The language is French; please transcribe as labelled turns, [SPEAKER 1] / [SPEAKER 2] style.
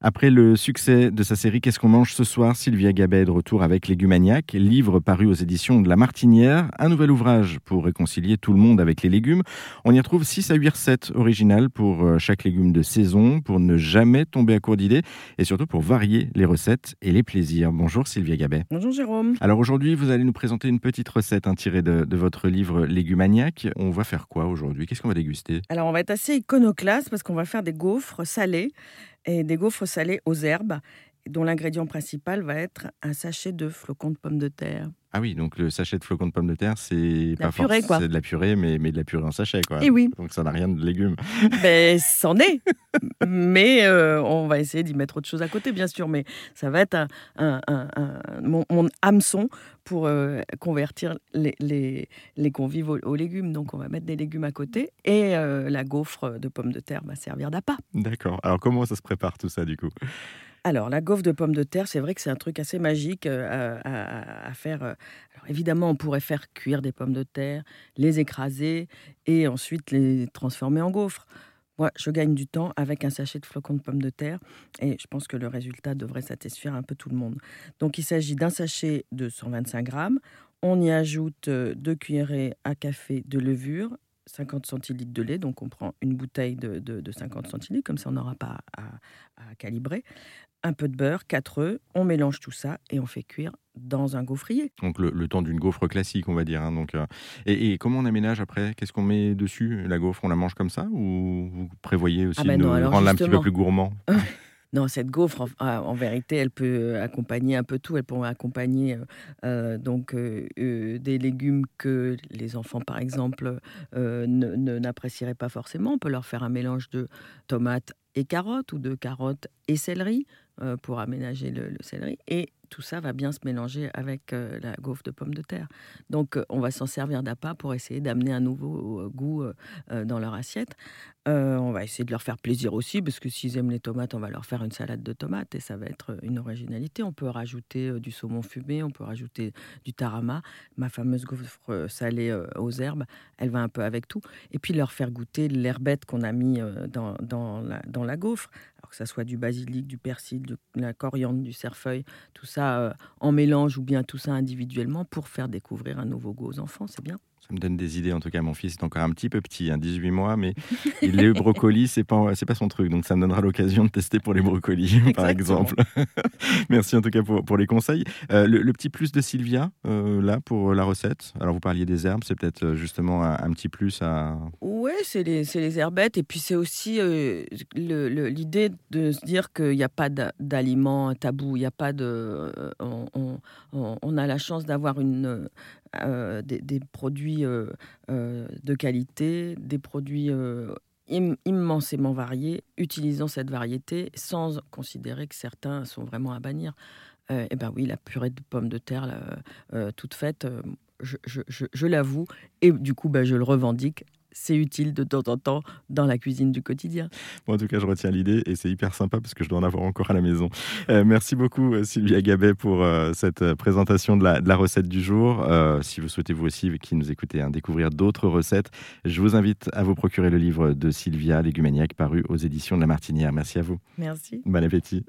[SPEAKER 1] Après le succès de sa série Qu'est-ce qu'on mange ce soir Sylvia Gabet est de retour avec Légumaniac, livre paru aux éditions de La Martinière, un nouvel ouvrage pour réconcilier tout le monde avec les légumes. On y retrouve 6 à 8 recettes originales pour euh, chaque légume de saison, pour ne jamais tomber à court d'idées et surtout pour varier les recettes et les plaisirs. Bonjour Sylvia Gabet.
[SPEAKER 2] Bonjour Jérôme.
[SPEAKER 1] Alors aujourd'hui, vous allez nous présenter une petite recette tirée de, de, votre livre Légumaniac. On va faire quoi aujourd'hui? Qu'est-ce qu'on va déguster?
[SPEAKER 2] Alors on va être assez iconoclaste parce qu'on va faire des gaufres salés et des gaufres salées aux herbes, dont l'ingrédient principal va être un sachet de flocons de pommes de terre.
[SPEAKER 1] Ah oui, donc le sachet de flocons de pommes de terre, c'est pas
[SPEAKER 2] purée, quoi.
[SPEAKER 1] C'est de la purée, mais, mais de la purée en sachet, quoi.
[SPEAKER 2] Et oui.
[SPEAKER 1] Donc ça n'a rien de légumes.
[SPEAKER 2] Ben, c'en est. mais euh, on va essayer d'y mettre autre chose à côté, bien sûr. Mais ça va être un, un, un, mon, hameçon pour euh, convertir les, les, les convives aux, légumes. Donc on va mettre des légumes à côté et euh, la gaufre de pommes de terre va servir d'appât.
[SPEAKER 1] D'accord. Alors comment ça se prépare tout ça, du coup?
[SPEAKER 2] Alors, la gaufre de pommes de terre, c'est vrai que c'est un truc assez magique euh, à, faire. Euh. Évidemment, on pourrait faire cuire des pommes de terre, les écraser et ensuite les transformer en gaufres. Moi, je gagne du temps avec un sachet de flocons de pommes de terre et je pense que le résultat devrait satisfaire un peu tout le monde. Donc, il s'agit d'un sachet de 125 grammes. On y ajoute euh, deux cuillerées à café de levure, 50 centilitres de lait, donc on prend une bouteille de, 50 centilitres, comme ça on n'aura pas à, calibrer. Un peu de beurre, 4 œufs, on mélange tout ça et on fait cuire dans un gaufrier.
[SPEAKER 1] Donc le, temps d'une gaufre classique, on va dire. Hein, donc, euh, et, comment on aménage après? Qu'est-ce qu'on met dessus La gaufre, on la mange comme ça Ou vous prévoyez aussi ah ben de rendre un petit peu plus gourmand?
[SPEAKER 2] Non, cette gaufre, en, vérité, elle peut accompagner un peu tout. Elle peut accompagner euh, euh, donc euh, des légumes que les enfants, par exemple, n'apprécieraient pas forcément. On peut leur faire un mélange de tomates et carottes ou de carottes et céleri pour aménager le, le, céleri. Tout ça va bien se mélanger avec la gaufre de pommes de terre. Donc, on va s'en servir d'appât pour essayer d'amener un nouveau goût dans leur assiette. on va essayer de leur faire plaisir aussi, parce que s'ils aiment les tomates, on va leur faire une salade de tomates et ça va être une originalité. On peut rajouter du saumon fumé, on peut rajouter du tarama. Ma fameuse gaufre salée aux herbes, elle va un peu avec tout. Et puis leur faire goûter l'herbette qu'on a mis dans, dans, la, dans la gaufre. Alors que ça soit du basilic, du persil, de la coriandre, du cerfeuil, tout ça euh, en mélange ou bien tout ça individuellement pour faire découvrir un nouveau goût aux enfants, c'est bien.
[SPEAKER 1] Ça me donne des idées. En tout cas, mon fils est encore un petit peu petit, 18 hein, mois, mais les brocolis, c'est pas, c'est pas son truc. Donc, ça me donnera l'occasion de tester pour les brocolis, par exemple. Merci en tout cas pour, pour les conseils. Euh, le, petit plus de Sylvia, euh, là, pour la recette? Alors, vous parliez des herbes, c'est peut-être justement un, petit plus à.
[SPEAKER 2] Oui, c'est les, les, herbettes. Et puis, c'est aussi l'idée de se dire qu'il n'y a pas d'aliments tabous. Il n'y a pas de. On, on, a la chance d'avoir euh, des, produits euh, euh, de qualité, des produits immensément variés, utilisant cette variété sans considérer que certains sont vraiment à bannir. eh ben oui, la purée de pommes de terre toute faite, je, je l'avoue, et du coup, ben, je le revendique c'est utile de temps en temps dans la cuisine du quotidien.
[SPEAKER 1] en tout cas, je retiens l'idée et c'est hyper sympa parce que je dois en avoir encore à la maison. Euh, merci beaucoup, euh, Sylvia Gabet, pour euh, cette présentation de la, recette du jour. si vous souhaitez, vous aussi, qui nous écoutez, hein, découvrir d'autres recettes, je vous invite à vous procurer le livre de Sylvia Légumaniac paru aux éditions de La Martinière. Merci à vous.
[SPEAKER 2] Merci.
[SPEAKER 1] Bon appétit.